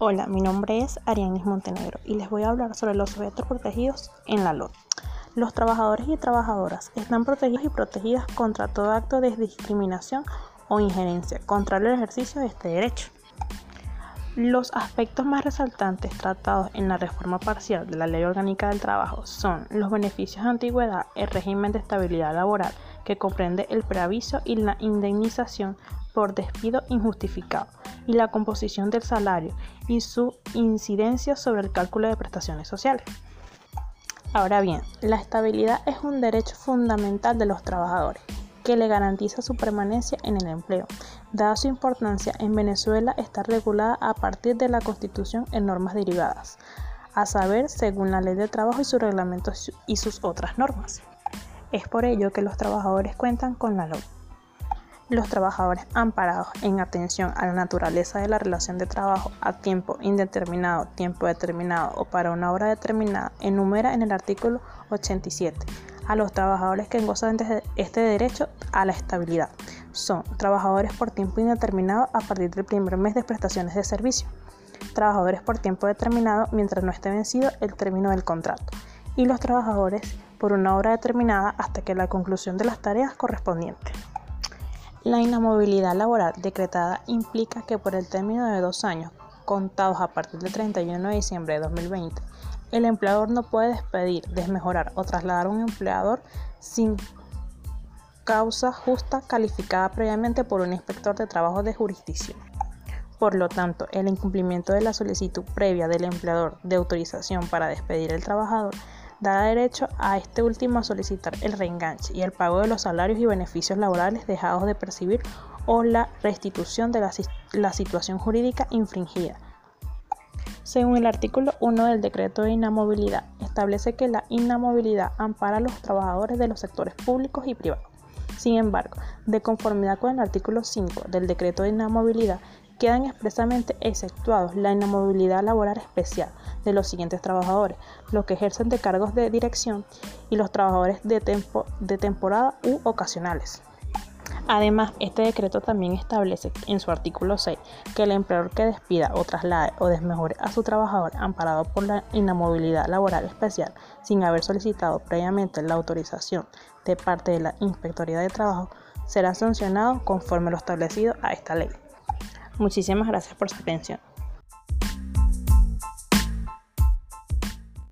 Hola, mi nombre es Arianis Montenegro y les voy a hablar sobre los sujetos protegidos en la LOT. Los trabajadores y trabajadoras están protegidos y protegidas contra todo acto de discriminación o injerencia contra el ejercicio de este derecho. Los aspectos más resaltantes tratados en la reforma parcial de la Ley Orgánica del Trabajo son los beneficios de antigüedad, el régimen de estabilidad laboral, que comprende el preaviso y la indemnización por despido injustificado, y la composición del salario y su incidencia sobre el cálculo de prestaciones sociales. Ahora bien, la estabilidad es un derecho fundamental de los trabajadores que le garantiza su permanencia en el empleo. Dada su importancia, en Venezuela está regulada a partir de la Constitución en normas derivadas, a saber, según la Ley de Trabajo y su reglamento y sus otras normas. Es por ello que los trabajadores cuentan con la ley. Los trabajadores amparados en atención a la naturaleza de la relación de trabajo a tiempo indeterminado, tiempo determinado o para una hora determinada enumera en el artículo 87 a los trabajadores que gozan de este derecho a la estabilidad. Son trabajadores por tiempo indeterminado a partir del primer mes de prestaciones de servicio, trabajadores por tiempo determinado mientras no esté vencido el término del contrato y los trabajadores por una hora determinada hasta que la conclusión de las tareas correspondientes. La inamovilidad laboral decretada implica que por el término de dos años, contados a partir del 31 de diciembre de 2020, el empleador no puede despedir, desmejorar o trasladar a un empleador sin causa justa calificada previamente por un inspector de trabajo de jurisdicción. Por lo tanto, el incumplimiento de la solicitud previa del empleador de autorización para despedir al trabajador da derecho a este último a solicitar el reenganche y el pago de los salarios y beneficios laborales dejados de percibir o la restitución de la, situación jurídica infringida según el artículo 1 del decreto de inamovilidad, establece que la inamovilidad ampara a los trabajadores de los sectores públicos y privados. Sin embargo, de conformidad con el artículo 5 del decreto de inamovilidad, quedan expresamente exceptuados la inamovilidad laboral especial de los siguientes trabajadores, los que ejercen de cargos de dirección y los trabajadores de temporada u ocasionales. Además, este decreto también establece en su artículo 6 que el empleador que despida o traslade o desmejore a su trabajador amparado por la inamovilidad laboral especial sin haber solicitado previamente la autorización de parte de la Inspectoría de Trabajo será sancionado conforme lo establecido a esta ley. Muchísimas gracias por su atención.